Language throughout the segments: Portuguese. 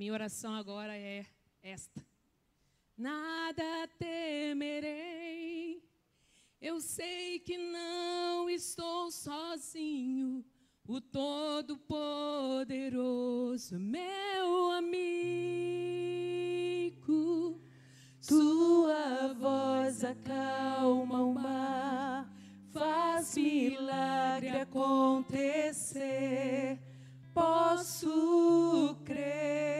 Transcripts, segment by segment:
minha oração agora é esta: Nada temerei, eu sei que não estou sozinho. O Todo-Poderoso, meu amigo. Tua voz acalma o mar, faz milagre acontecer. Posso crer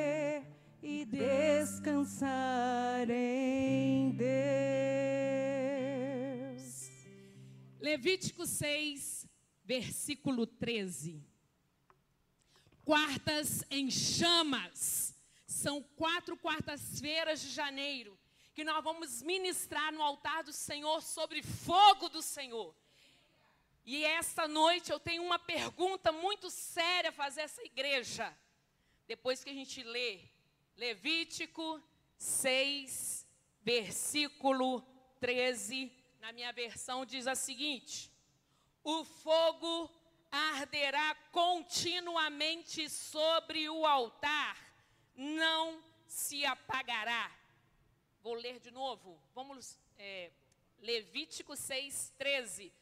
descansar em Deus. Levítico 6, versículo 13. Quartas em chamas. São quatro quartas-feiras de janeiro que nós vamos ministrar no altar do Senhor sobre fogo do Senhor. E esta noite eu tenho uma pergunta muito séria a fazer essa igreja. Depois que a gente lê Levítico 6, versículo 13, na minha versão diz a seguinte: O fogo arderá continuamente sobre o altar, não se apagará. Vou ler de novo. Vamos, é, Levítico 6, 13.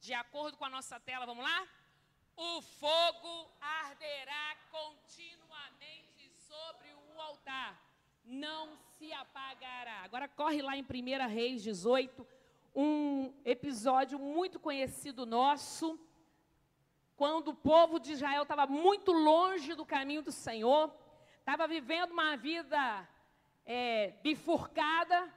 De acordo com a nossa tela, vamos lá? O fogo arderá continuamente não se apagará. Agora corre lá em 1 Reis 18, um episódio muito conhecido nosso, quando o povo de Israel estava muito longe do caminho do Senhor, estava vivendo uma vida é, bifurcada,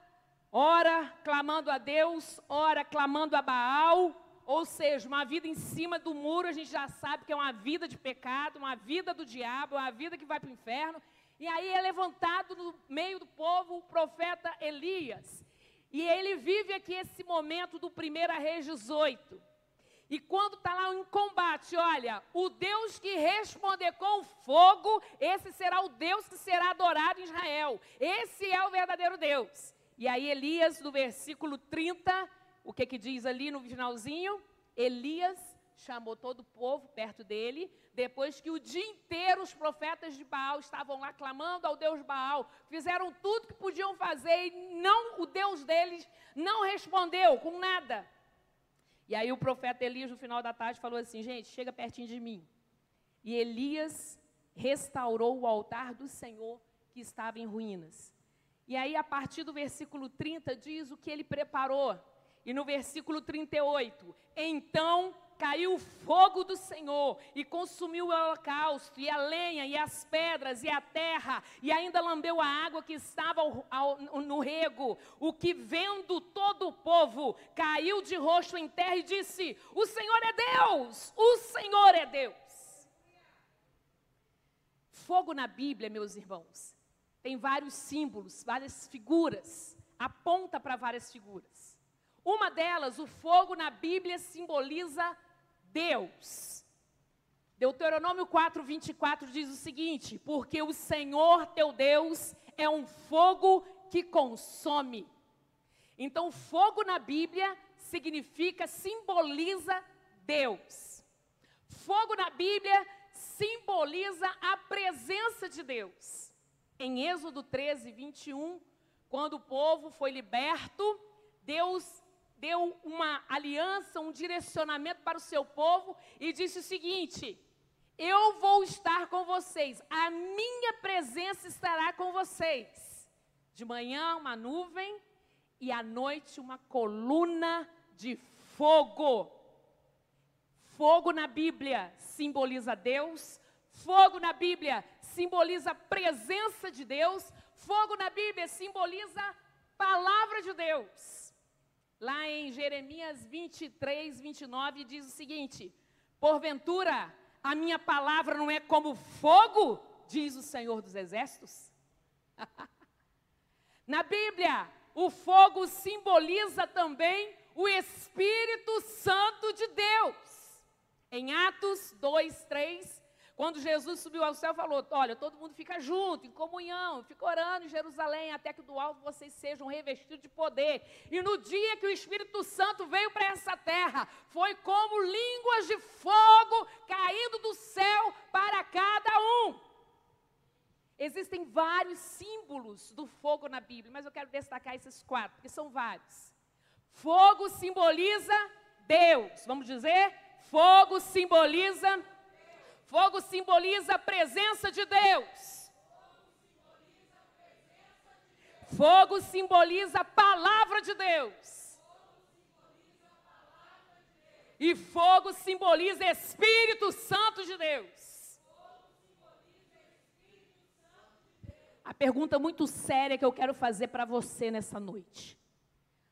ora clamando a Deus, ora clamando a Baal, ou seja, uma vida em cima do muro, a gente já sabe que é uma vida de pecado, uma vida do diabo, uma vida que vai para o inferno. E aí é levantado no meio do povo o profeta Elias. E ele vive aqui esse momento do 1 Reis 18. E quando está lá em combate, olha, o Deus que responder com fogo, esse será o Deus que será adorado em Israel. Esse é o verdadeiro Deus. E aí Elias, no versículo 30, o que, que diz ali no finalzinho? Elias chamou todo o povo perto dele, depois que o dia inteiro os profetas de Baal estavam lá clamando ao Deus Baal, fizeram tudo que podiam fazer e não o Deus deles não respondeu com nada. E aí o profeta Elias no final da tarde falou assim: "Gente, chega pertinho de mim". E Elias restaurou o altar do Senhor que estava em ruínas. E aí a partir do versículo 30 diz o que ele preparou e no versículo 38, então caiu o fogo do Senhor e consumiu o holocausto, e a lenha, e as pedras, e a terra, e ainda lambeu a água que estava ao, ao, no rego. O que vendo todo o povo caiu de rosto em terra e disse: O Senhor é Deus, o Senhor é Deus. Fogo na Bíblia, meus irmãos, tem vários símbolos, várias figuras, aponta para várias figuras. Uma delas, o fogo na Bíblia simboliza Deus. Deuteronômio 4, 24 diz o seguinte: Porque o Senhor teu Deus é um fogo que consome. Então, fogo na Bíblia significa, simboliza Deus. Fogo na Bíblia simboliza a presença de Deus. Em Êxodo 13, 21, quando o povo foi liberto, Deus deu uma aliança, um direcionamento para o seu povo e disse o seguinte: Eu vou estar com vocês, a minha presença estará com vocês. De manhã, uma nuvem e à noite, uma coluna de fogo. Fogo na Bíblia simboliza Deus, fogo na Bíblia simboliza a presença de Deus, fogo na Bíblia simboliza a palavra de Deus. Lá em Jeremias 23, 29, diz o seguinte: Porventura, a minha palavra não é como fogo, diz o Senhor dos Exércitos? Na Bíblia, o fogo simboliza também o Espírito Santo de Deus. Em Atos 2, 3, quando Jesus subiu ao céu, falou: Olha, todo mundo fica junto, em comunhão, fica orando em Jerusalém, até que do alto vocês sejam revestidos de poder. E no dia que o Espírito Santo veio para essa terra, foi como línguas de fogo caindo do céu para cada um. Existem vários símbolos do fogo na Bíblia, mas eu quero destacar esses quatro, porque são vários. Fogo simboliza Deus. Vamos dizer? Fogo simboliza Fogo simboliza a presença de Deus. Fogo simboliza a palavra de Deus. E fogo simboliza Espírito Santo de Deus. A pergunta muito séria que eu quero fazer para você nessa noite.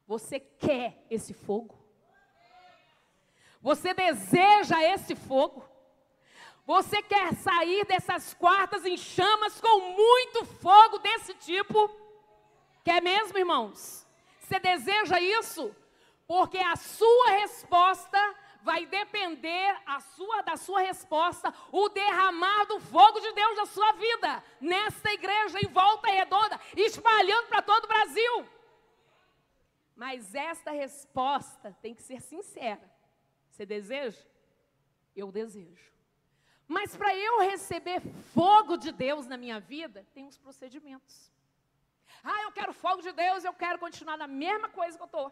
Você quer esse fogo? Você deseja esse fogo? Você quer sair dessas quartas em chamas com muito fogo desse tipo? Quer mesmo, irmãos? Você deseja isso? Porque a sua resposta vai depender sua, da sua resposta, o derramar do fogo de Deus na sua vida, nesta igreja em volta redonda, espalhando para todo o Brasil. Mas esta resposta tem que ser sincera. Você deseja? Eu desejo. Mas para eu receber fogo de Deus na minha vida, tem uns procedimentos. Ah, eu quero fogo de Deus, eu quero continuar na mesma coisa que eu estou.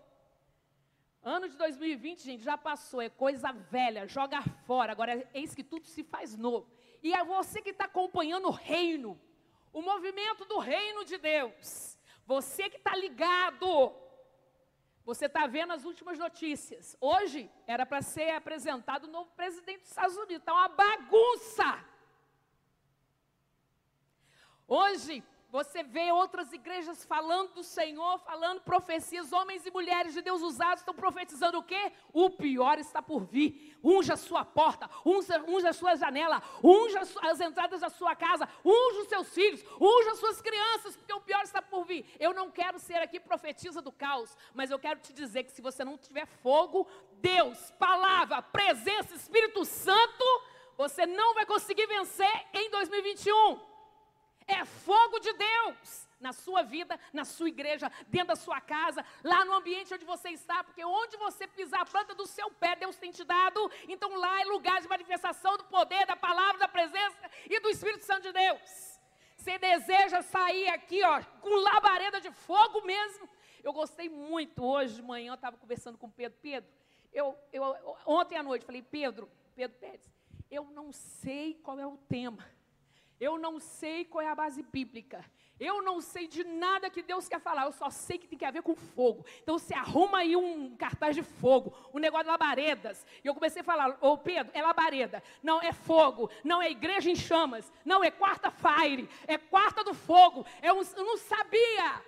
Ano de 2020, gente, já passou, é coisa velha, joga fora. Agora, eis que tudo se faz novo. E é você que está acompanhando o reino, o movimento do reino de Deus. Você que está ligado você está vendo as últimas notícias. Hoje era para ser apresentado o novo presidente dos Estados Unidos. Está uma bagunça. Hoje você vê outras igrejas falando do Senhor, falando profecias, homens e mulheres de Deus usados estão profetizando o quê? O pior está por vir. Unja a sua porta, unja, unja a sua janela, unja as entradas da sua casa, unja os seus filhos, unja as suas crianças, porque o pior está por vir. Eu não quero ser aqui profetisa do caos, mas eu quero te dizer que se você não tiver fogo, Deus, palavra, presença, Espírito Santo, você não vai conseguir vencer em 2021. É fogo de Deus na sua vida, na sua igreja, dentro da sua casa, lá no ambiente onde você está, porque onde você pisar a planta do seu pé, Deus tem te dado. Então lá é lugar de manifestação do poder, da palavra, da presença e do Espírito Santo de Deus. Você deseja sair aqui, ó, com labareda de fogo mesmo? Eu gostei muito hoje de manhã, eu estava conversando com Pedro. Pedro, eu, eu ontem à noite falei, Pedro, Pedro Pérez, eu não sei qual é o tema eu não sei qual é a base bíblica. Eu não sei de nada que Deus quer falar, eu só sei que tem que ver com fogo. Então você arruma aí um cartaz de fogo, um negócio de labaredas. E eu comecei a falar, ô Pedro, é labareda, não é fogo, não é igreja em chamas, não é quarta fire, é quarta do fogo. Eu, eu não sabia.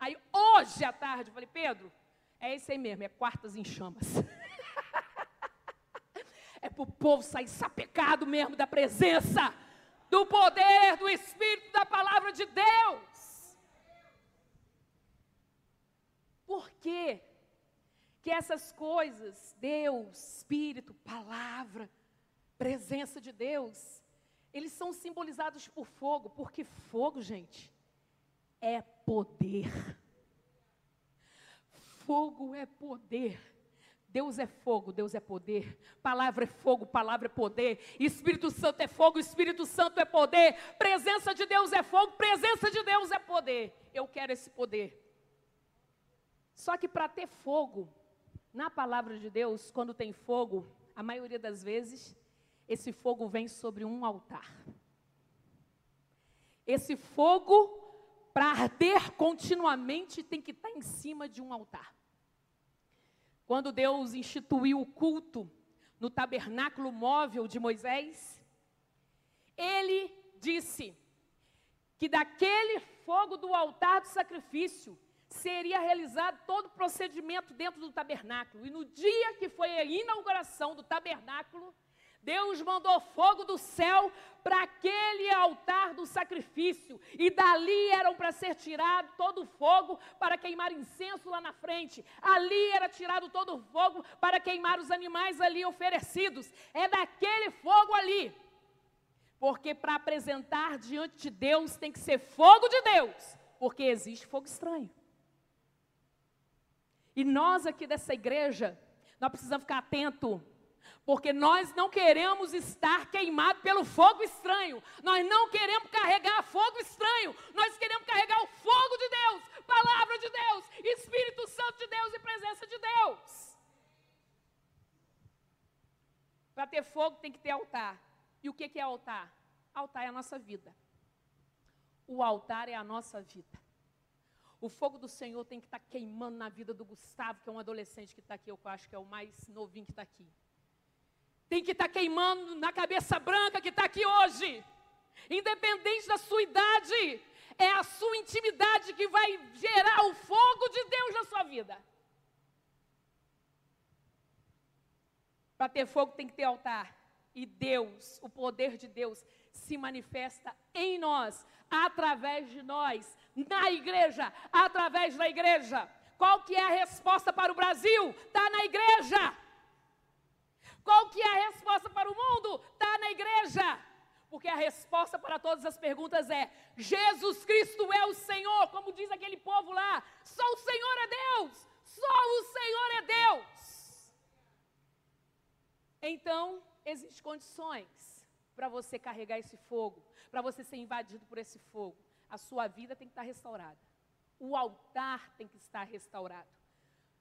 Aí hoje à tarde eu falei, Pedro, é isso aí mesmo, é quartas em chamas. é para o povo sair sapecado mesmo da presença do poder, do Espírito, da palavra de Deus. Por quê? Que essas coisas, Deus, Espírito, palavra, presença de Deus, eles são simbolizados por fogo, porque fogo, gente, é poder. Fogo é poder. Deus é fogo, Deus é poder. Palavra é fogo, palavra é poder. Espírito Santo é fogo, Espírito Santo é poder. Presença de Deus é fogo, presença de Deus é poder. Eu quero esse poder. Só que para ter fogo, na palavra de Deus, quando tem fogo, a maioria das vezes, esse fogo vem sobre um altar. Esse fogo, para arder continuamente, tem que estar em cima de um altar. Quando Deus instituiu o culto no tabernáculo móvel de Moisés, ele disse que daquele fogo do altar do sacrifício seria realizado todo o procedimento dentro do tabernáculo. E no dia que foi a inauguração do tabernáculo, Deus mandou fogo do céu para aquele altar do sacrifício, e dali eram para ser tirado todo o fogo para queimar incenso lá na frente. Ali era tirado todo o fogo para queimar os animais ali oferecidos. É daquele fogo ali. Porque para apresentar diante de Deus tem que ser fogo de Deus, porque existe fogo estranho. E nós aqui dessa igreja, nós precisamos ficar atentos Porque nós não queremos estar queimados pelo fogo estranho. Nós não queremos carregar fogo estranho. Nós queremos carregar o fogo de Deus, palavra de Deus, Espírito Santo de Deus e presença de Deus. Para ter fogo tem que ter altar. E o que é altar? Altar é a nossa vida. O altar é a nossa vida. O fogo do Senhor tem que estar queimando na vida do Gustavo, que é um adolescente que está aqui, eu acho que é o mais novinho que está aqui. Tem que estar queimando na cabeça branca que está aqui hoje. Independente da sua idade, é a sua intimidade que vai gerar o fogo de Deus na sua vida. Para ter fogo tem que ter altar. E Deus, o poder de Deus, se manifesta em nós, através de nós, na igreja, através da igreja. Qual que é a resposta para o Brasil? Está na igreja. Qual que é a resposta para o mundo? Está na igreja. Porque a resposta para todas as perguntas é: Jesus Cristo é o Senhor, como diz aquele povo lá. Só o Senhor é Deus. Só o Senhor é Deus. Então, existem condições para você carregar esse fogo, para você ser invadido por esse fogo. A sua vida tem que estar restaurada. O altar tem que estar restaurado.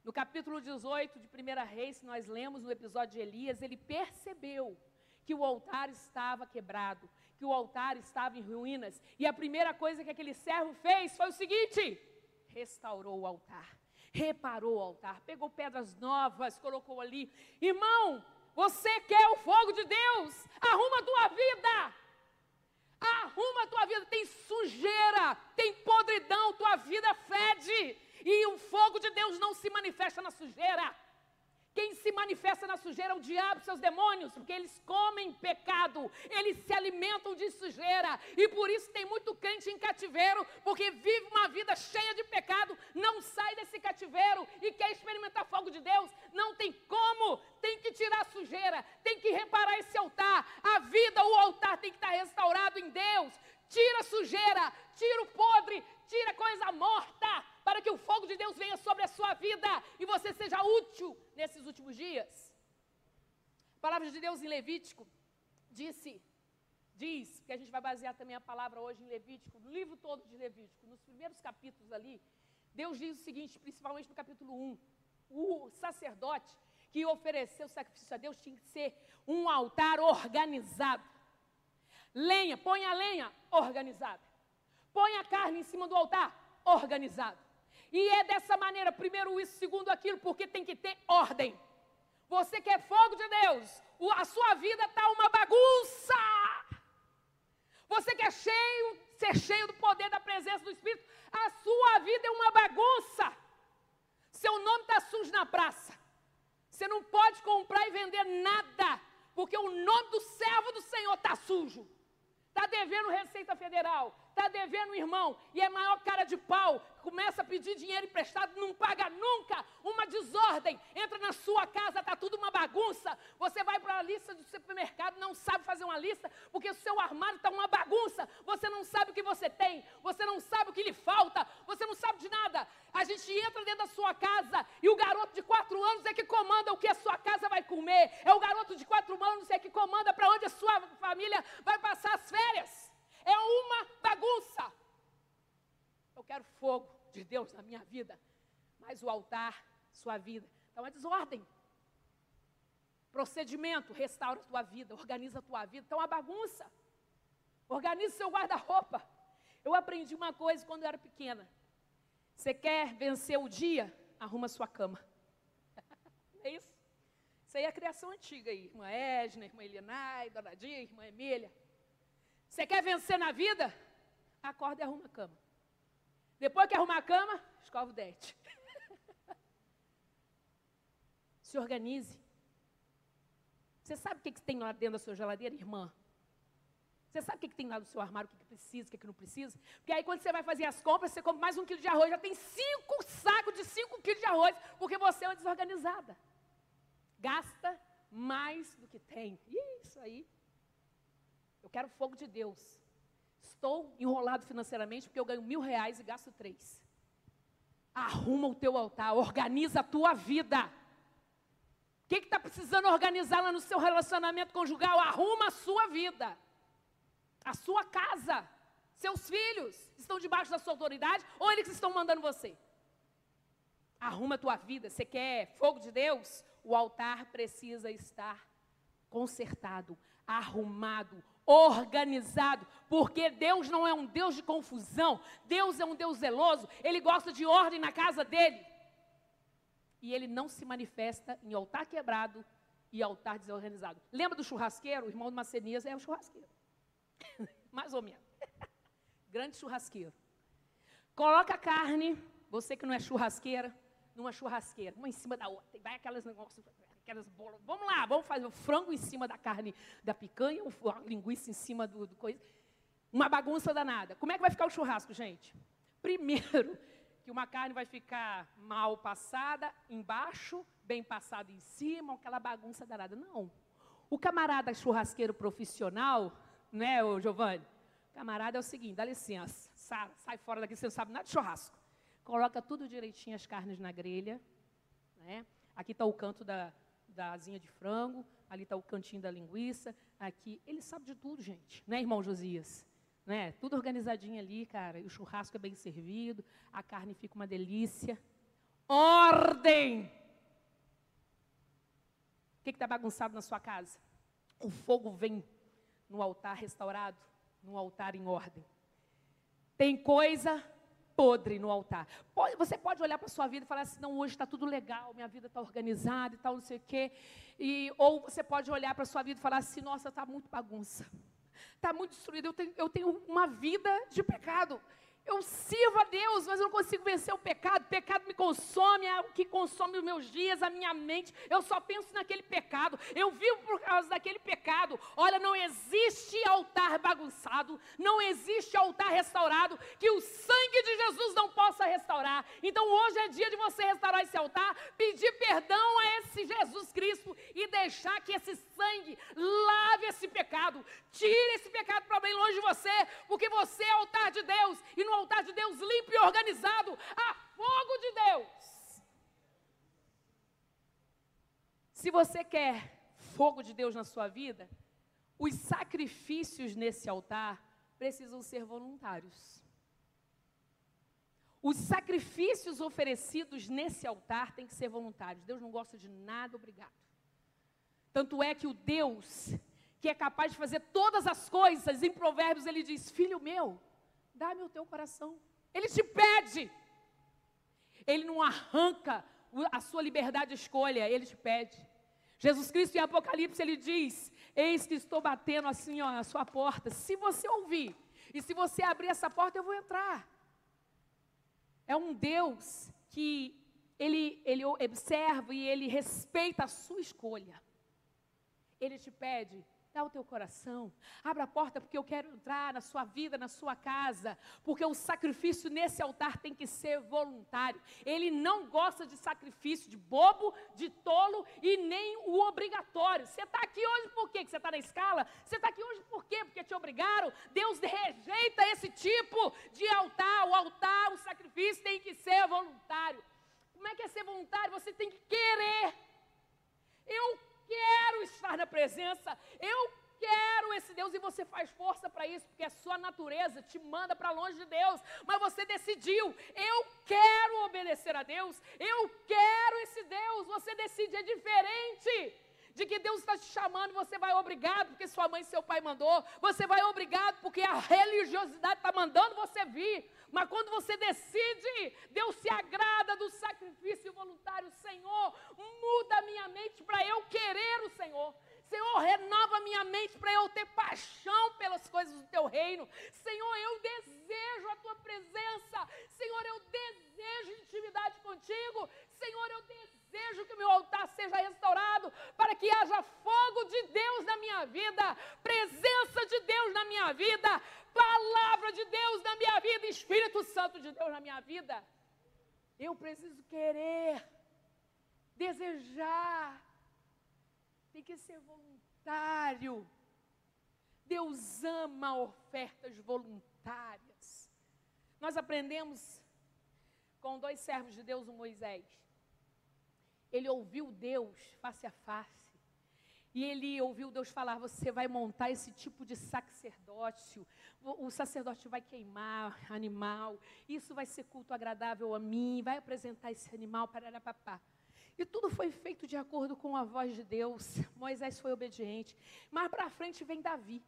No capítulo 18 de 1 Reis, nós lemos no episódio de Elias, ele percebeu que o altar estava quebrado, que o altar estava em ruínas. E a primeira coisa que aquele servo fez foi o seguinte: restaurou o altar, reparou o altar, pegou pedras novas, colocou ali. Irmão, você quer o fogo de Deus? Arruma a tua vida. Arruma a tua vida. Tem sujeira, tem podridão, tua vida fede. E o fogo de Deus não se manifesta na sujeira. Quem se manifesta na sujeira é o diabo e seus demônios, porque eles comem pecado, eles se alimentam de sujeira, e por isso tem muito crente em cativeiro, porque vive uma vida cheia de pecado, não sai desse cativeiro e quer experimentar fogo de Deus, não tem como, tem que tirar a sujeira, tem que reparar esse altar, a vida, o altar tem que estar restaurado em Deus, tira a sujeira, tira o podre, tira coisa morta, para que o fogo de Deus venha sobre a sua vida e você seja útil nesses últimos dias. A palavra de Deus em Levítico disse, diz, que a gente vai basear também a palavra hoje em Levítico, no livro todo de Levítico, nos primeiros capítulos ali, Deus diz o seguinte, principalmente no capítulo 1, o sacerdote que ofereceu o sacrifício a Deus tinha que ser um altar organizado. Lenha, põe a lenha organizada. Põe a carne em cima do altar organizado. E é dessa maneira, primeiro isso, segundo aquilo, porque tem que ter ordem. Você quer fogo de Deus, a sua vida está uma bagunça. Você quer cheio, ser cheio do poder da presença do Espírito, a sua vida é uma bagunça. Seu nome está sujo na praça. Você não pode comprar e vender nada, porque o nome do servo do Senhor está sujo. Está devendo Receita Federal, está devendo um irmão e é maior cara de pau, começa a pedir dinheiro emprestado, não paga nunca, uma desordem, entra na sua casa, está tudo uma bagunça, você vai para a lista do supermercado, não sabe fazer uma lista, porque o seu armário está uma bagunça, você não sabe o que você tem, você não sabe o que lhe falta, você não sabe de nada. A gente entra dentro da sua casa e o garoto de quatro anos é que comanda o que a sua casa vai comer, é o garoto de quatro anos é que comanda para onde a sua família vai passar as férias. É uma bagunça. Eu quero fogo de Deus na minha vida, mas o altar, sua vida, está uma desordem. Procedimento, restaura a tua vida, organiza a tua vida, está uma bagunça. Organiza seu guarda-roupa. Eu aprendi uma coisa quando eu era pequena. Você quer vencer o dia? Arruma sua cama. é isso? Isso aí é a criação antiga aí. Irmã Edna, irmã Elinai, Dona Dia, irmã Emília. Você quer vencer na vida? Acorda e arruma a cama. Depois que arrumar a cama, escova o dente. Se organize. Você sabe o que, que tem lá dentro da sua geladeira, irmã? Você sabe o que, que tem lá no seu armário, o que, que precisa, o que, que não precisa? Porque aí quando você vai fazer as compras, você compra mais um quilo de arroz, já tem cinco sacos de cinco quilos de arroz, porque você é uma desorganizada. Gasta mais do que tem. Isso aí. Eu quero fogo de Deus. Estou enrolado financeiramente porque eu ganho mil reais e gasto três. Arruma o teu altar, organiza a tua vida. O que está precisando organizar lá no seu relacionamento conjugal? Arruma a sua vida, a sua casa. Seus filhos estão debaixo da sua autoridade ou eles estão mandando você? Arruma a tua vida. Você quer fogo de Deus? O altar precisa estar consertado, arrumado, organizado, porque Deus não é um Deus de confusão, Deus é um Deus zeloso, Ele gosta de ordem na casa dele. E Ele não se manifesta em altar quebrado e altar desorganizado. Lembra do churrasqueiro? O irmão de Macenias é o churrasqueiro. Mais ou menos. Grande churrasqueiro. Coloca a carne, você que não é churrasqueira, numa churrasqueira, uma em cima da outra. Vai aquelas negócios aquelas bolas. Vamos lá, vamos fazer o frango em cima da carne da picanha, a linguiça em cima do, do coisa. Uma bagunça danada. Como é que vai ficar o churrasco, gente? Primeiro, que uma carne vai ficar mal passada embaixo, bem passada em cima, aquela bagunça danada. Não. O camarada churrasqueiro profissional, né, o Giovanni? Camarada é o seguinte, dá licença, Sara, sai fora daqui, você não sabe nada de churrasco. Coloca tudo direitinho as carnes na grelha, né? Aqui está o canto da, da asinha de frango, ali está o cantinho da linguiça, aqui. Ele sabe de tudo, gente, né, irmão Josias? Né? Tudo organizadinho ali, cara. O churrasco é bem servido, a carne fica uma delícia. Ordem! O que está bagunçado na sua casa? O fogo vem no altar restaurado, no altar em ordem. Tem coisa podre no altar. Você pode olhar para a sua vida e falar assim, não, hoje está tudo legal, minha vida está organizada e tal, não sei o quê. E, ou você pode olhar para a sua vida e falar assim, nossa, está muito bagunça. Está muito destruída, eu tenho, eu tenho uma vida de pecado. Eu sirvo a Deus, mas eu não consigo vencer o pecado. O pecado me consome, é o que consome os meus dias, a minha mente. Eu só penso naquele pecado. Eu vivo por causa daquele pecado. Olha, não existe altar bagunçado, não existe altar restaurado que o sangue de Jesus não possa restaurar. Então hoje é dia de você restaurar esse altar, pedir perdão a esse Jesus Cristo e deixar que esse sangue lave esse pecado, tire esse pecado para bem longe de você, porque você é altar de Deus e no altar de Deus limpo e organizado, a fogo de Deus. Se você quer fogo de Deus na sua vida, os sacrifícios nesse altar precisam ser voluntários. Os sacrifícios oferecidos nesse altar têm que ser voluntários. Deus não gosta de nada, obrigado. Tanto é que o Deus que é capaz de fazer todas as coisas, em Provérbios ele diz: Filho meu, Dá-me o teu coração. Ele te pede. Ele não arranca a sua liberdade de escolha, ele te pede. Jesus Cristo em Apocalipse ele diz: Eis que estou batendo assim ó, a sua porta. Se você ouvir e se você abrir essa porta, eu vou entrar. É um Deus que ele, ele observa e ele respeita a sua escolha. Ele te pede, Dá o teu coração. Abra a porta porque eu quero entrar na sua vida, na sua casa. Porque o sacrifício nesse altar tem que ser voluntário. Ele não gosta de sacrifício de bobo, de tolo e nem o obrigatório. Você está aqui hoje por quê? Que você está na escala? Você está aqui hoje por quê? Porque te obrigaram. Deus rejeita esse tipo de altar. O altar, o sacrifício tem que ser voluntário. Como é que é ser voluntário? Você tem que querer. Eu quero estar na presença, eu quero esse Deus e você faz força para isso, porque a sua natureza te manda para longe de Deus, mas você decidiu, eu quero obedecer a Deus, eu quero esse Deus, você decide, é diferente de que Deus está te chamando, você vai obrigado porque sua mãe e seu pai mandou, você vai obrigado porque a religiosidade está mandando você vir. Mas quando você decide, Deus se agrada do sacrifício voluntário. Senhor, muda minha mente para eu querer o Senhor. Senhor, renova minha mente para eu ter paixão pelas coisas do teu reino. Senhor, eu desejo a tua presença. Senhor, eu desejo intimidade contigo. Senhor, eu desejo que o meu altar seja restaurado para que haja fogo de Deus na minha vida, presença de Deus na minha vida, palavra de Deus na minha vida, Espírito Santo de Deus na minha vida. Eu preciso querer, desejar, tem que ser voluntário. Deus ama ofertas voluntárias. Nós aprendemos com dois servos de Deus, o Moisés. Ele ouviu Deus face a face. E ele ouviu Deus falar: Você vai montar esse tipo de sacerdócio. O, sacerdote vai queimar animal. Isso vai ser culto agradável a mim. Vai apresentar esse animal para papá. E tudo foi feito de acordo com a voz de Deus. Moisés foi obediente. Mas para frente vem Davi.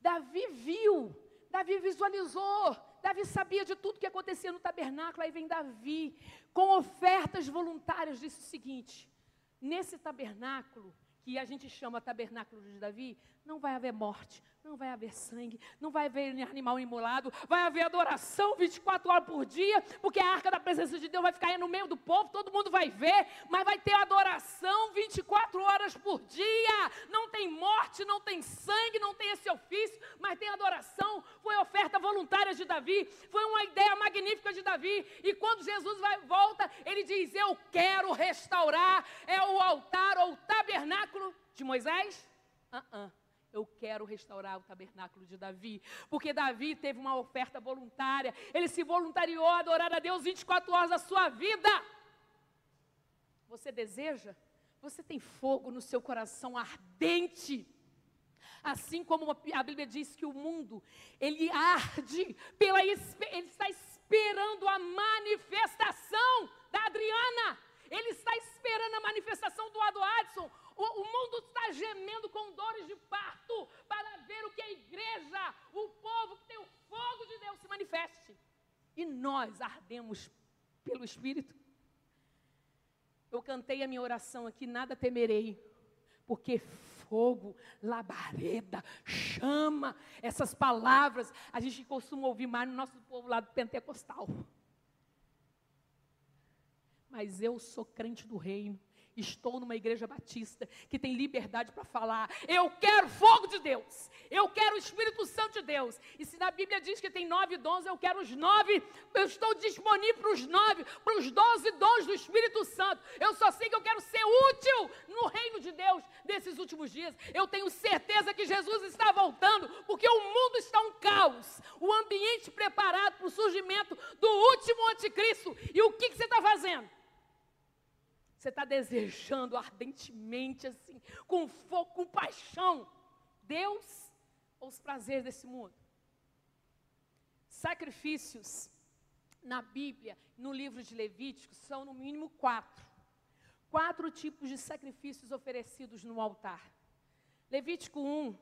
Davi viu, Davi visualizou, Davi sabia de tudo que acontecia no tabernáculo. Aí vem Davi, com ofertas voluntárias, disse o seguinte: nesse tabernáculo, que a gente chama tabernáculo de Davi, não vai haver morte, não vai haver sangue, não vai haver animal imolado, vai haver adoração 24 horas por dia, porque a arca da presença de Deus vai ficar aí no meio do povo, todo mundo vai ver, mas vai ter adoração 24 horas por dia. Não tem morte, não tem sangue, não tem esse ofício, mas tem adoração. Foi oferta voluntária de Davi, foi uma ideia magnífica de Davi. E quando Jesus vai, volta, ele diz: Eu quero restaurar é o altar ou o tabernáculo de Moisés. Uh -uh eu quero restaurar o tabernáculo de Davi, porque Davi teve uma oferta voluntária, ele se voluntariou a adorar a Deus 24 horas da sua vida. Você deseja? Você tem fogo no seu coração ardente. Assim como a Bíblia diz que o mundo, ele arde, pela, ele está esperando a manifestação da Adriana. Ele está esperando a manifestação do Ado Adson. O, o mundo está gemendo com dores de parto para ver o que a igreja, o povo que tem o fogo de Deus se manifeste. E nós ardemos pelo Espírito. Eu cantei a minha oração aqui, nada temerei, porque fogo, labareda, chama, essas palavras a gente costuma ouvir mais no nosso povo lá do pentecostal. Mas eu sou crente do reino. Estou numa igreja batista que tem liberdade para falar. Eu quero fogo de Deus. Eu quero o Espírito Santo de Deus. E se na Bíblia diz que tem nove dons, eu quero os nove. Eu estou disponível para os nove, para os doze dons do Espírito Santo. Eu só sei que eu quero ser útil no reino de Deus nesses últimos dias. Eu tenho certeza que Jesus está voltando, porque o mundo está um caos. O ambiente preparado para o surgimento do último anticristo. E o que, que você está fazendo? Você está desejando ardentemente, assim, com fogo, com paixão, Deus ou os prazeres desse mundo? Sacrifícios na Bíblia, no livro de Levíticos, são no mínimo quatro. Quatro tipos de sacrifícios oferecidos no altar. Levítico 1,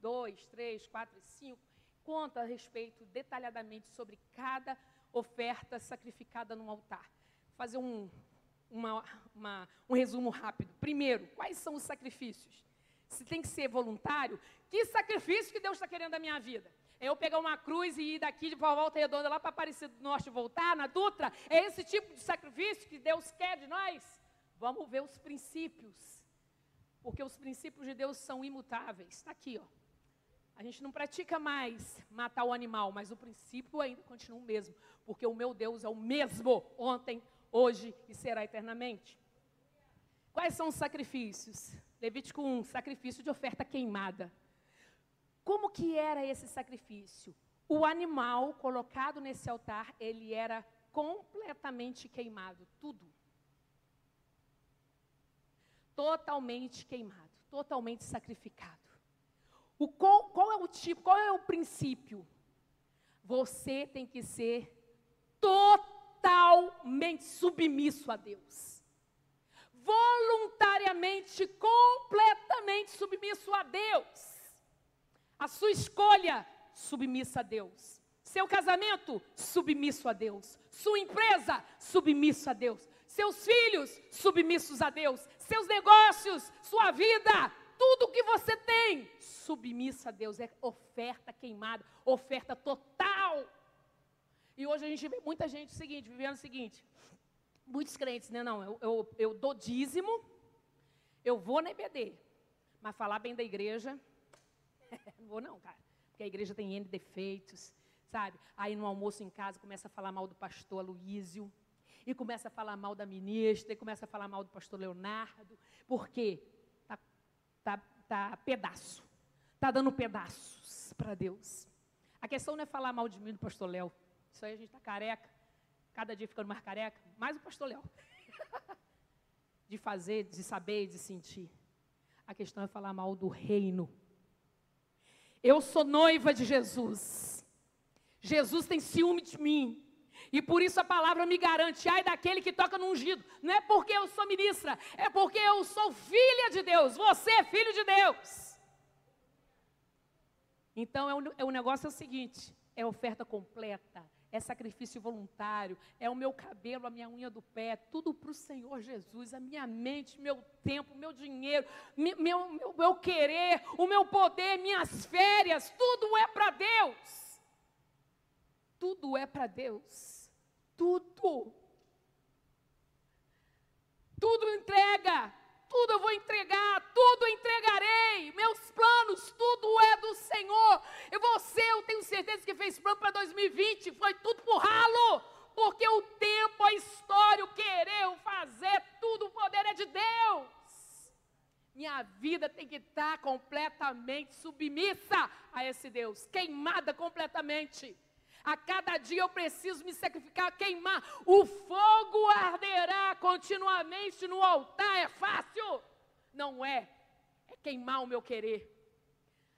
2, 3, 4 e 5 conta a respeito detalhadamente sobre cada oferta sacrificada no altar. Vou fazer um, uma, uma, um resumo rápido. Primeiro, quais são os sacrifícios? Se tem que ser voluntário, que sacrifício que Deus está querendo da minha vida? É eu pegar uma cruz e ir daqui de volta redonda lá para Aparecida do Norte e voltar na Dutra? É esse tipo de sacrifício que Deus quer de nós? Vamos ver os princípios. Porque os princípios de Deus são imutáveis. Está aqui, ó. A gente não pratica mais matar o animal, mas o princípio ainda continua o mesmo. Porque o meu Deus é o mesmo ontem, hoje e será eternamente. Quais são os sacrifícios? Levítico 1, sacrifício de oferta queimada. Como que era esse sacrifício? O animal colocado nesse altar, ele era completamente queimado, tudo. Totalmente queimado, totalmente sacrificado. O qual, qual é o tipo, qual é o princípio? Você tem que ser totalmente totalmente submisso a Deus. Voluntariamente, completamente submisso a Deus. A sua escolha, submissa a Deus. Seu casamento, submisso a Deus. Sua empresa, submisso a Deus. Seus filhos, submissos a Deus. Seus negócios, sua vida, tudo que você tem, submissa a Deus. É oferta queimada, oferta total. E hoje a gente vê muita gente o seguinte, vivendo o seguinte, muitos crentes, né? Não, eu, eu, eu dou dízimo, eu vou na EBD, mas falar bem da igreja, não vou não, cara. Porque a igreja tem N defeitos, sabe? Aí no almoço em casa começa a falar mal do pastor Aloísio, e começa a falar mal da ministra, e começa a falar mal do pastor Leonardo, porque tá, tá, tá pedaço, tá dando pedaços para Deus. A questão não é falar mal de mim do pastor Léo, isso aí a gente está careca. Cada dia ficando mais careca. Mais o pastor Léo. de fazer, de saber, de sentir. A questão é falar mal do reino. Eu sou noiva de Jesus. Jesus tem ciúme de mim. E por isso a palavra me garante, ai daquele que toca no ungido. Não é porque eu sou ministra, é porque eu sou filha de Deus. Você é filho de Deus. Então é o, é o negócio é o seguinte: é oferta completa, é sacrifício voluntário, é o meu cabelo, a minha unha do pé, tudo para o Senhor Jesus, a minha mente, meu tempo, meu dinheiro, meu, meu, meu querer, o meu poder, minhas férias, tudo é para Deus. Tudo é para Deus. Tudo. Tudo entrega tudo eu vou entregar, 2020, foi tudo por ralo, porque o tempo, a história, o querer, o fazer, tudo o poder é de Deus. Minha vida tem que estar completamente submissa a esse Deus, queimada completamente. A cada dia eu preciso me sacrificar, queimar. O fogo arderá continuamente no altar. É fácil? Não é. É queimar o meu querer.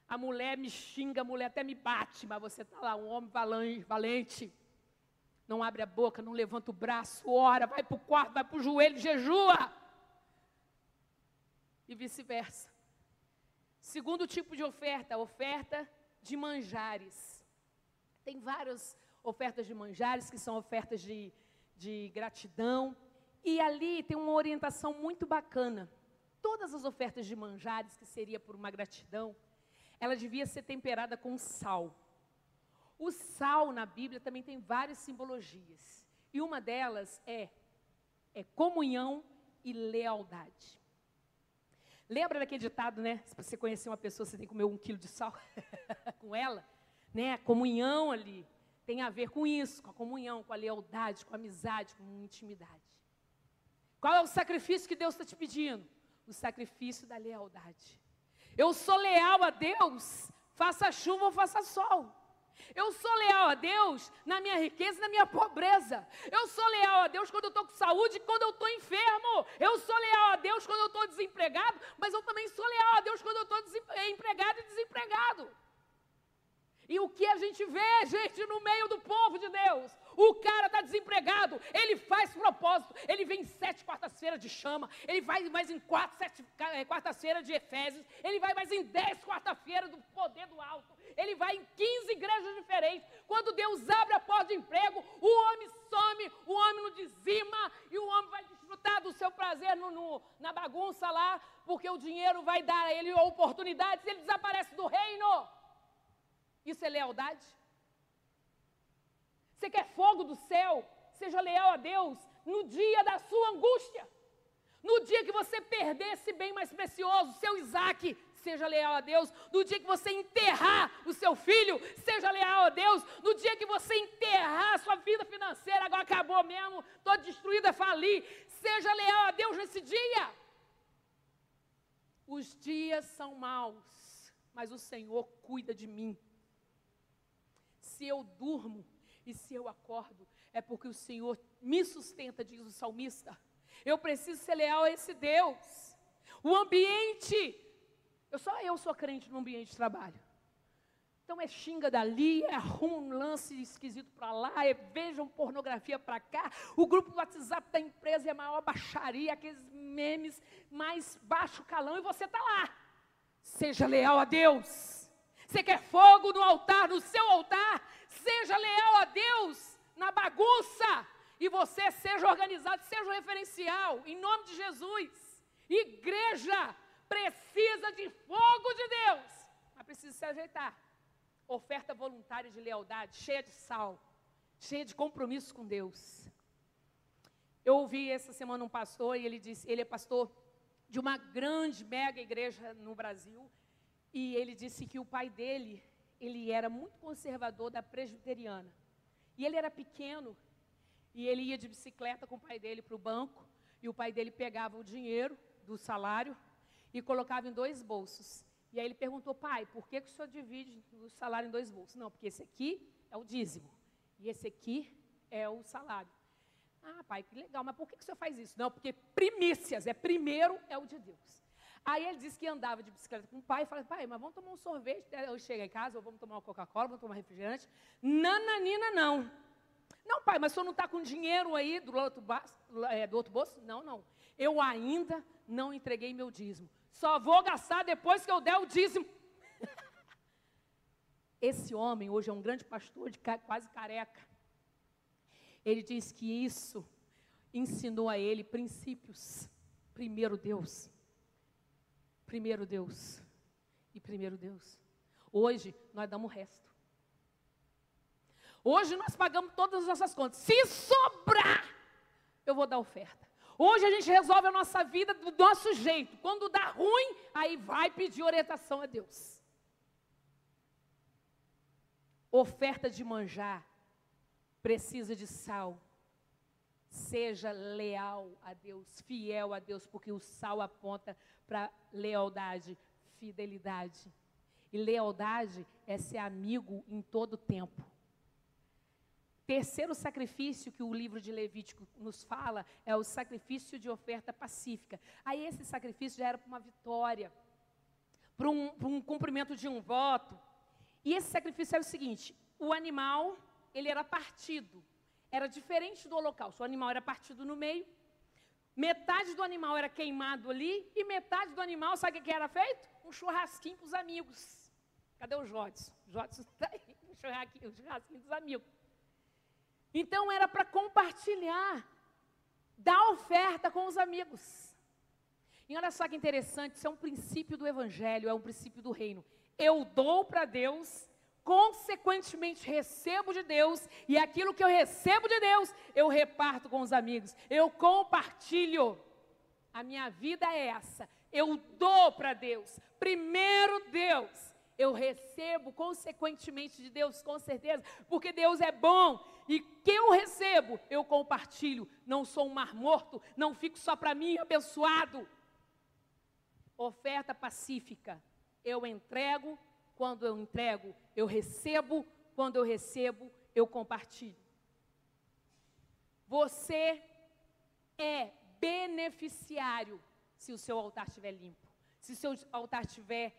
A mulher me xinga, a mulher até me bate, mas você está lá, um homem valente. Não abre a boca, não levanta o braço, ora, vai para o quarto, vai para o joelho, jejua. E vice-versa. Segundo tipo de oferta, oferta de manjares. Tem várias ofertas de manjares, que são ofertas de, de gratidão. E ali tem uma orientação muito bacana. Todas as ofertas de manjares, que seria por uma gratidão, ela devia ser temperada com sal. O sal na Bíblia também tem várias simbologias. E uma delas é, é comunhão e lealdade. Lembra daquele ditado, né? Se você conhecer uma pessoa, você tem que comer um quilo de sal com ela né, a comunhão ali tem a ver com isso, com a comunhão, com a lealdade, com a amizade, com a intimidade. Qual é o sacrifício que Deus está te pedindo? O sacrifício da lealdade. Eu sou leal a Deus, faça chuva ou faça sol. Eu sou leal a Deus na minha riqueza e na minha pobreza. Eu sou leal a Deus quando eu estou com saúde e quando eu estou enfermo. Eu sou leal a Deus quando eu estou desempregado, mas eu também sou leal a Deus quando eu estou empregado e desempregado. E o que a gente vê, gente, no meio do povo de Deus? O cara está desempregado, ele faz propósito, ele vem em sete quartas-feiras de chama, ele vai mais em quatro, sete é, quartas-feiras de Efésios, ele vai mais em dez quarta-feiras do poder do alto, ele vai em quinze igrejas diferentes. Quando Deus abre a porta de emprego, o homem some, o homem não dizima, e o homem vai desfrutar do seu prazer no, no, na bagunça lá, porque o dinheiro vai dar a ele oportunidades, ele desaparece do reino. Isso é lealdade? Você quer fogo do céu? Seja leal a Deus no dia da sua angústia. No dia que você perder esse bem mais precioso, seu Isaac, seja leal a Deus. No dia que você enterrar o seu filho, seja leal a Deus. No dia que você enterrar a sua vida financeira, agora acabou mesmo, estou destruída, fali. Seja leal a Deus nesse dia. Os dias são maus, mas o Senhor cuida de mim se eu durmo e se eu acordo, é porque o Senhor me sustenta, diz o salmista. Eu preciso ser leal a esse Deus. O ambiente, eu só eu sou crente no ambiente de trabalho. Então é xinga dali, é arruma um lance esquisito para lá, é vejam pornografia para cá. O grupo do WhatsApp da empresa é a maior baixaria, aqueles memes mais baixo calão, e você está lá. Seja leal a Deus. Você quer fogo no altar, no seu altar? Seja leal a Deus na bagunça. E você seja organizado, seja o referencial, em nome de Jesus. Igreja precisa de fogo de Deus, mas precisa se ajeitar. Oferta voluntária de lealdade, cheia de sal, cheia de compromisso com Deus. Eu ouvi essa semana um pastor e ele disse, ele é pastor de uma grande mega igreja no Brasil, e ele disse que o pai dele, ele era muito conservador da presbiteriana. E ele era pequeno, e ele ia de bicicleta com o pai dele para o banco, e o pai dele pegava o dinheiro do salário e colocava em dois bolsos. E aí ele perguntou, pai, por que, que o senhor divide o salário em dois bolsos? Não, porque esse aqui é o dízimo, e esse aqui é o salário. Ah, pai, que legal, mas por que, que o senhor faz isso? Não, porque primícias, é primeiro é o de Deus. Aí ele disse que andava de bicicleta com o pai e falava, pai, mas vamos tomar um sorvete, eu chego em casa, ou vamos tomar uma Coca-Cola, vamos tomar refrigerante. Nananina, não. Não, pai, mas o senhor não está com dinheiro aí do outro, é, do outro bolso? Não, não. Eu ainda não entreguei meu dízimo. Só vou gastar depois que eu der o dízimo. Esse homem hoje é um grande pastor de quase careca. Ele diz que isso ensinou a ele princípios. Primeiro Deus. Primeiro Deus. E primeiro Deus. Hoje nós damos o resto. Hoje nós pagamos todas as nossas contas. Se sobrar, eu vou dar oferta. Hoje a gente resolve a nossa vida do nosso jeito. Quando dá ruim, aí vai pedir orientação a Deus. Oferta de manjar precisa de sal. Seja leal a Deus, fiel a Deus, porque o sal aponta para lealdade, fidelidade. E lealdade é ser amigo em todo tempo. Terceiro sacrifício que o livro de Levítico nos fala é o sacrifício de oferta pacífica. Aí esse sacrifício já era para uma vitória, para um, um cumprimento de um voto. E esse sacrifício era o seguinte: o animal ele era partido. Era diferente do holocausto. O animal era partido no meio. Metade do animal era queimado ali e metade do animal, sabe o que era feito? Um churrasquinho para os amigos. Cadê o Jodson? O Jodson está aí, um churrasquinho, um churrasquinho dos amigos. Então era para compartilhar, dar oferta com os amigos. E olha só que interessante, isso é um princípio do Evangelho, é um princípio do reino. Eu dou para Deus consequentemente recebo de Deus, e aquilo que eu recebo de Deus, eu reparto com os amigos, eu compartilho. A minha vida é essa, eu dou para Deus, primeiro Deus, eu recebo consequentemente de Deus, com certeza, porque Deus é bom, e que eu recebo, eu compartilho, não sou um mar morto, não fico só para mim abençoado. Oferta pacífica, eu entrego quando eu entrego, eu recebo. Quando eu recebo, eu compartilho. Você é beneficiário se o seu altar estiver limpo, se o seu altar estiver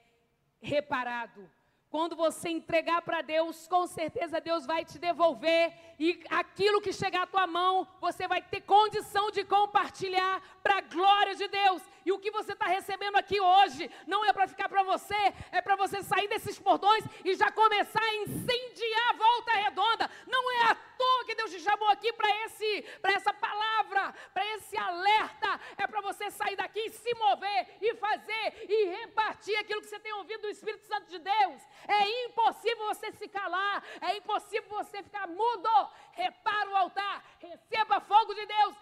reparado, quando você entregar para Deus, com certeza Deus vai te devolver e aquilo que chegar à tua mão, você vai ter condição de compartilhar para a glória de Deus. E o que você está recebendo aqui hoje não é para ficar para você, é para você sair desses portões e já começar a incendiar a volta redonda. Não é à toa que Deus te chamou aqui para esse, para essa palavra, para esse alerta. É para você sair daqui e se mover e fazer e repartir aquilo que você tem ouvido do Espírito Santo de Deus. É impossível você se calar, é impossível você ficar mudo. Repara o altar, receba fogo de Deus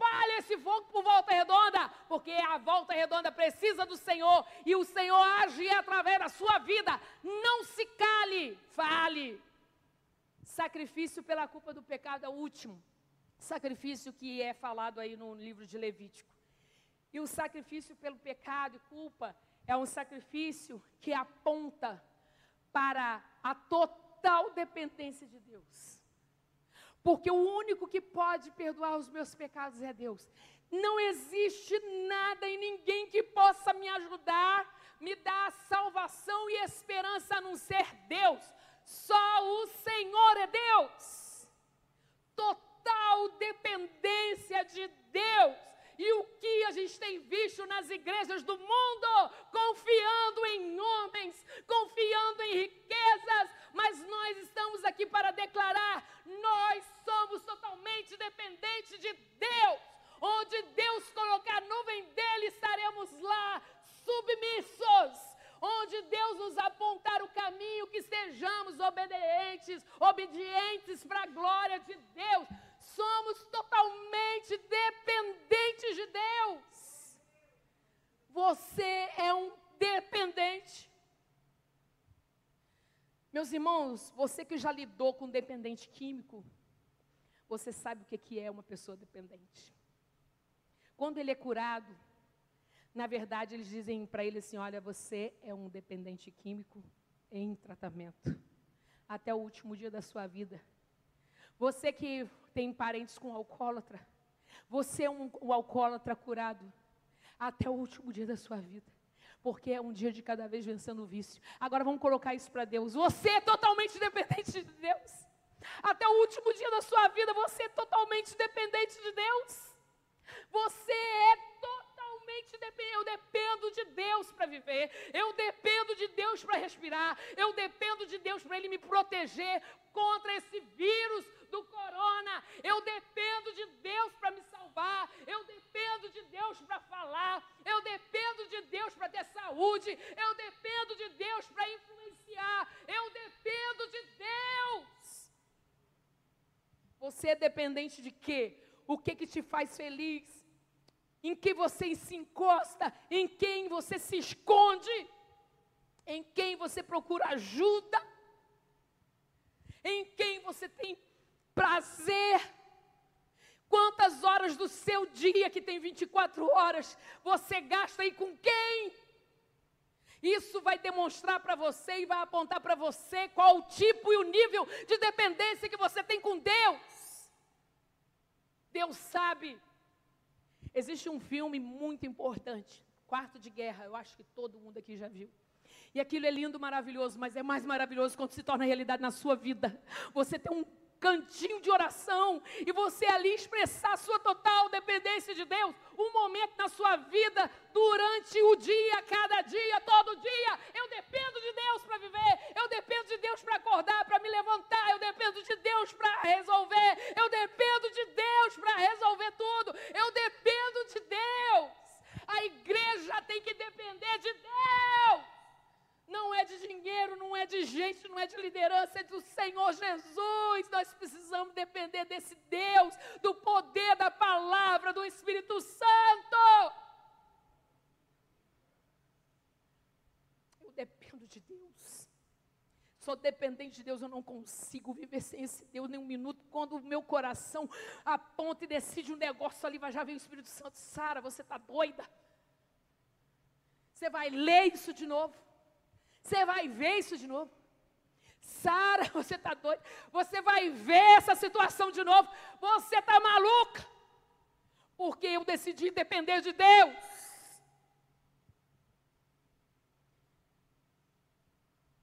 espalhe esse fogo por volta redonda, porque a volta redonda precisa do Senhor e o Senhor age através da sua vida. Não se cale, fale. Sacrifício pela culpa do pecado é o último sacrifício que é falado aí no livro de Levítico. E o sacrifício pelo pecado e culpa é um sacrifício que aponta para a total dependência de Deus. Porque o único que pode perdoar os meus pecados é Deus. Não existe nada e ninguém que possa me ajudar, me dar salvação e esperança a não ser Deus. Só o Senhor é Deus. Total dependência de Deus. E o que a gente tem visto nas igrejas do mundo? Confiando em homens, confiando em riquezas, mas nós estamos aqui para declarar: nós somos totalmente dependentes de Deus. Onde Deus colocar a nuvem dele, estaremos lá, submissos onde Deus nos apontar o caminho, que sejamos obedientes, obedientes para a glória de Deus somos totalmente dependentes de Deus. Você é um dependente. Meus irmãos, você que já lidou com dependente químico, você sabe o que é uma pessoa dependente. Quando ele é curado, na verdade, eles dizem para ele assim: Olha, você é um dependente químico em tratamento, até o último dia da sua vida. Você que tem parentes com alcoólatra, você é um, um alcoólatra curado até o último dia da sua vida. Porque é um dia de cada vez vencendo o vício. Agora vamos colocar isso para Deus. Você é totalmente dependente de Deus. Até o último dia da sua vida, você é totalmente dependente de Deus. Você é totalmente Eu dependo de Deus para viver. Eu dependo de Deus para respirar. Eu dependo de Deus para Ele me proteger contra esse vírus do corona. Eu dependo de Deus para me salvar. Eu dependo de Deus para falar. Eu dependo de Deus para ter saúde. Eu dependo de Deus para influenciar. Eu dependo de Deus. Você é dependente de quê? O que que te faz feliz? Em que você se encosta? Em quem você se esconde? Em quem você procura ajuda? Em quem você tem prazer. Quantas horas do seu dia, que tem 24 horas, você gasta aí com quem? Isso vai demonstrar para você e vai apontar para você qual o tipo e o nível de dependência que você tem com Deus. Deus sabe. Existe um filme muito importante, Quarto de Guerra, eu acho que todo mundo aqui já viu. E aquilo é lindo, maravilhoso, mas é mais maravilhoso quando se torna realidade na sua vida. Você tem um cantinho de oração e você ali expressar sua total dependência de Deus, um momento na sua vida, durante o dia, cada dia, todo dia. Eu dependo de Deus para viver, eu dependo de Deus para acordar, para me levantar, eu dependo de Deus para resolver, eu dependo de Deus para resolver tudo, eu dependo de Deus. A igreja tem que depender de Deus não é de dinheiro, não é de gente, não é de liderança, é do Senhor Jesus. Nós precisamos depender desse Deus, do poder da palavra, do Espírito Santo. Eu dependo de Deus. Sou dependente de Deus, eu não consigo viver sem esse Deus nem um minuto. Quando o meu coração aponta e decide um negócio ali, já vem o Espírito Santo. Sara, você está doida? Você vai ler isso de novo? Você vai ver isso de novo. Sara, você está doida? Você vai ver essa situação de novo. Você está maluca. Porque eu decidi depender de Deus.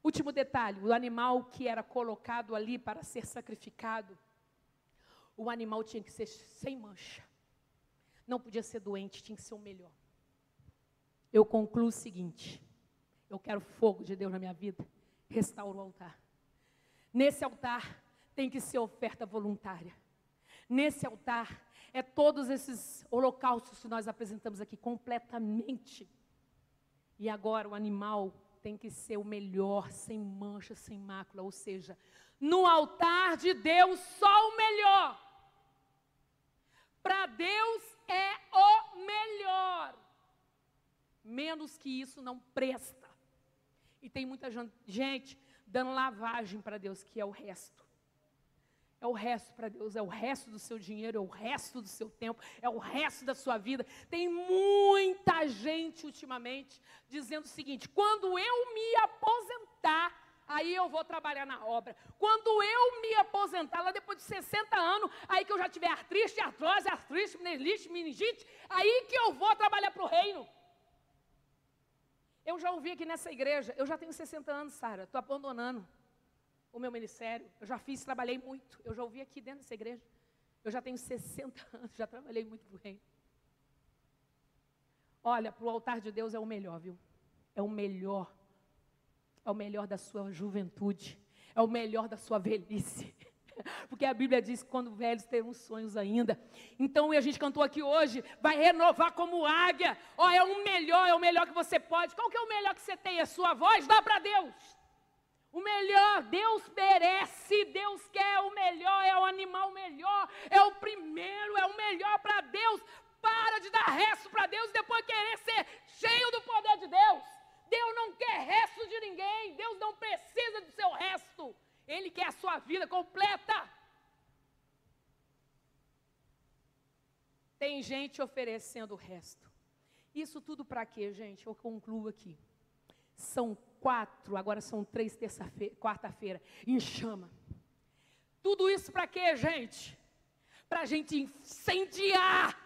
Último detalhe: o animal que era colocado ali para ser sacrificado, o animal tinha que ser sem mancha. Não podia ser doente, tinha que ser o melhor. Eu concluo o seguinte: eu quero fogo de Deus na minha vida. Restaura o altar. Nesse altar tem que ser oferta voluntária. Nesse altar é todos esses holocaustos que nós apresentamos aqui completamente. E agora o animal tem que ser o melhor, sem mancha, sem mácula, ou seja, no altar de Deus só o melhor. Para Deus é o melhor. Menos que isso não presta. E tem muita gente dando lavagem para Deus, que é o resto. É o resto para Deus, é o resto do seu dinheiro, é o resto do seu tempo, é o resto da sua vida. Tem muita gente ultimamente dizendo o seguinte: quando eu me aposentar, aí eu vou trabalhar na obra. Quando eu me aposentar, lá depois de 60 anos, aí que eu já tiver artrite, artrose, artrite, meningite, aí que eu vou trabalhar para o reino. Eu já ouvi aqui nessa igreja, eu já tenho 60 anos, Sara, estou abandonando o meu ministério. Eu já fiz, trabalhei muito. Eu já ouvi aqui dentro dessa igreja. Eu já tenho 60 anos, já trabalhei muito para o reino. Olha, para o altar de Deus é o melhor, viu? É o melhor. É o melhor da sua juventude. É o melhor da sua velhice. Porque a Bíblia diz que quando velhos terão sonhos ainda. Então, a gente cantou aqui hoje, vai renovar como águia. Ó, oh, é o melhor, é o melhor que você pode. Qual que é o melhor que você tem? A sua voz? Dá para Deus. O melhor, Deus merece, Deus quer o melhor, é o animal melhor, é o primeiro, é o melhor para Deus. Para de dar resto para Deus e depois querer ser cheio do poder de Deus. Deus não quer resto de ninguém, Deus não precisa do seu resto. Ele quer a sua vida completa. Tem gente oferecendo o resto. Isso tudo para quê, gente? Eu concluo aqui. São quatro, agora são três, quarta-feira, em chama. Tudo isso para quê, gente? Para a gente incendiar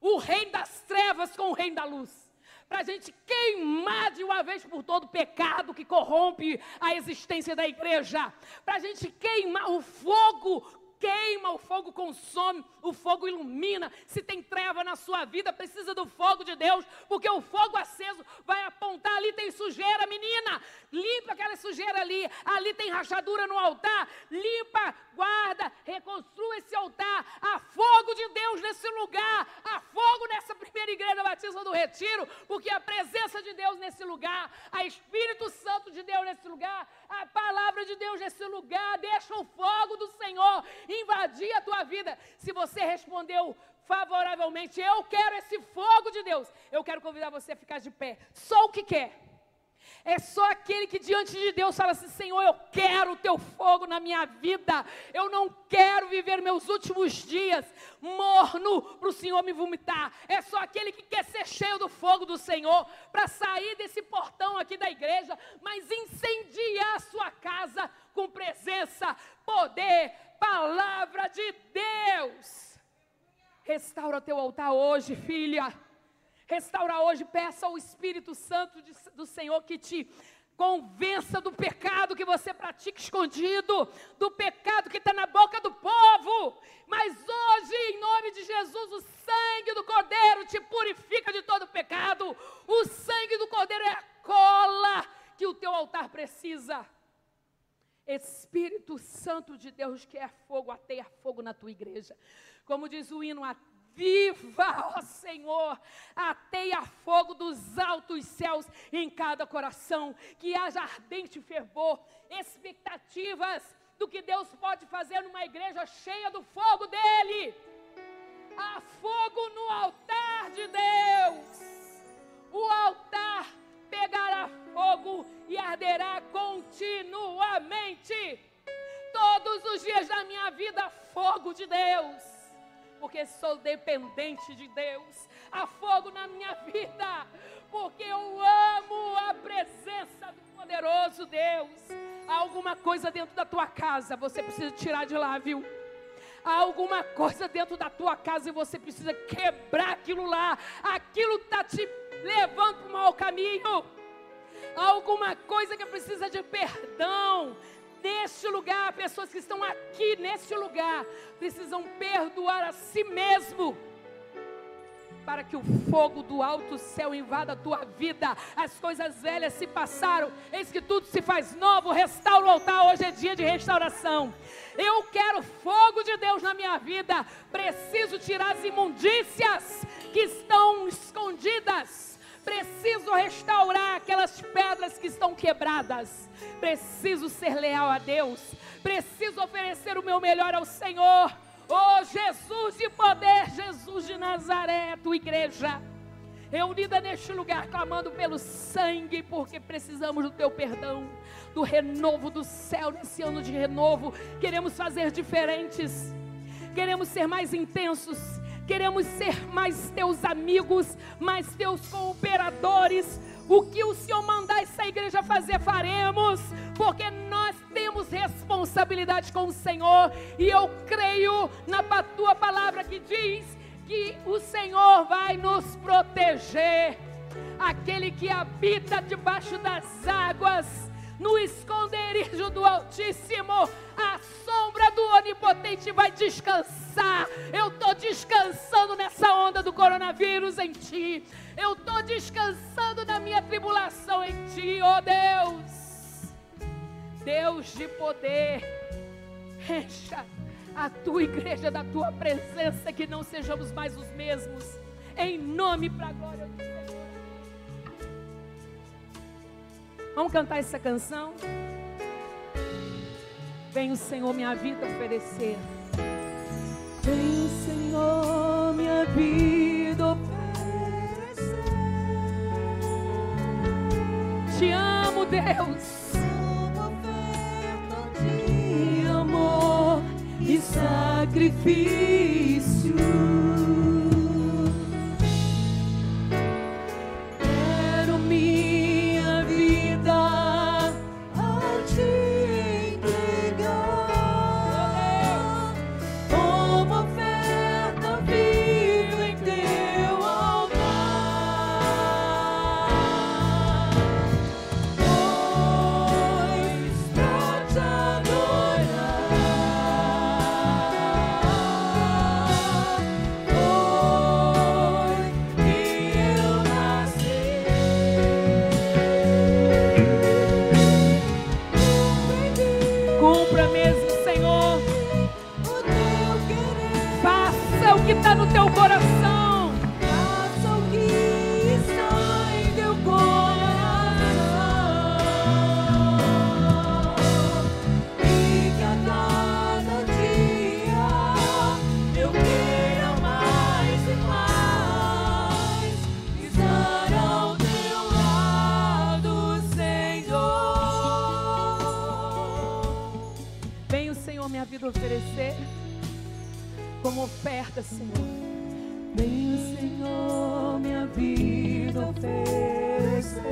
o reino das trevas com o reino da luz para a gente queimar de uma vez por todo o pecado que corrompe a existência da igreja, para a gente queimar o fogo queima, o fogo consome, o fogo ilumina. Se tem treva na sua vida, precisa do fogo de Deus, porque o fogo aceso vai apontar ali tem sujeira, menina. Limpa aquela sujeira ali. Ali tem rachadura no altar. Limpa, guarda, reconstrua esse altar. Há fogo de Deus nesse lugar. Há fogo nessa primeira igreja batista do Retiro, porque a presença de Deus nesse lugar, a Espírito Santo de Deus nesse lugar, a palavra de Deus nesse lugar, deixa o fogo do Senhor invadir a tua vida. Se você respondeu favoravelmente, eu quero esse fogo de Deus, eu quero convidar você a ficar de pé. Só o que quer. É só aquele que diante de Deus fala assim: Senhor, eu quero o teu fogo na minha vida. Eu não quero viver meus últimos dias morno para o Senhor me vomitar. É só aquele que quer ser cheio do fogo do Senhor para sair desse portão aqui da igreja, mas incendiar a sua casa com presença, poder, palavra de Deus. Restaura teu altar hoje, filha. Restaura hoje, peça ao Espírito Santo de, do Senhor que te convença do pecado que você pratica escondido, do pecado que está na boca do povo. Mas hoje, em nome de Jesus, o sangue do Cordeiro te purifica de todo pecado. O sangue do Cordeiro é a cola que o teu altar precisa. Espírito Santo de Deus que é fogo, ateia fogo na tua igreja. Como diz o hino, viva, ó Senhor, ateia fogo dos altos céus em cada coração, que haja ardente fervor, expectativas do que Deus pode fazer numa igreja cheia do fogo dele. Há fogo no altar de Deus. O altar pegará fogo e arderá continuamente. Todos os dias da minha vida, fogo de Deus porque sou dependente de Deus. Há fogo na minha vida, porque eu amo a presença do poderoso Deus. Há alguma coisa dentro da tua casa, você precisa tirar de lá, viu? Há alguma coisa dentro da tua casa e você precisa quebrar aquilo lá. Aquilo está te levando para o mau caminho. Alguma coisa que precisa de perdão neste lugar, pessoas que estão aqui neste lugar, precisam perdoar a si mesmo. Para que o fogo do alto céu invada a tua vida, as coisas velhas se passaram, eis que tudo se faz novo. Restaura o altar, hoje é dia de restauração. Eu quero fogo de Deus na minha vida, preciso tirar as imundícias que estão escondidas Preciso restaurar aquelas pedras que estão quebradas. Preciso ser leal a Deus. Preciso oferecer o meu melhor ao Senhor. Oh Jesus de poder, Jesus de Nazaré, tua igreja. Reunida neste lugar, clamando pelo sangue, porque precisamos do teu perdão, do renovo do céu, nesse ano de renovo. Queremos fazer diferentes, queremos ser mais intensos, queremos ser mais teus amigos, mais teus cooperadores. O que o Senhor mandar essa igreja fazer, faremos, porque nós temos responsabilidade com o Senhor, e eu creio na tua palavra que diz que o Senhor vai nos proteger. Aquele que habita debaixo das águas, no esconderijo do Altíssimo, do Onipotente vai descansar. Eu estou descansando nessa onda do coronavírus em Ti. Eu estou descansando na minha tribulação em Ti, ó oh Deus. Deus de poder, encha a Tua igreja da Tua presença, que não sejamos mais os mesmos. Em nome para a glória do Senhor. Vamos cantar essa canção? Vem o Senhor minha vida oferecer. Vem o Senhor minha vida oferecer. Te amo, Deus. De amor e sacrifício. cumpra mesmo, Senhor. Faça o que está no teu coração. oferecer como oferta, Senhor. Venho, Senhor, minha vida oferecer.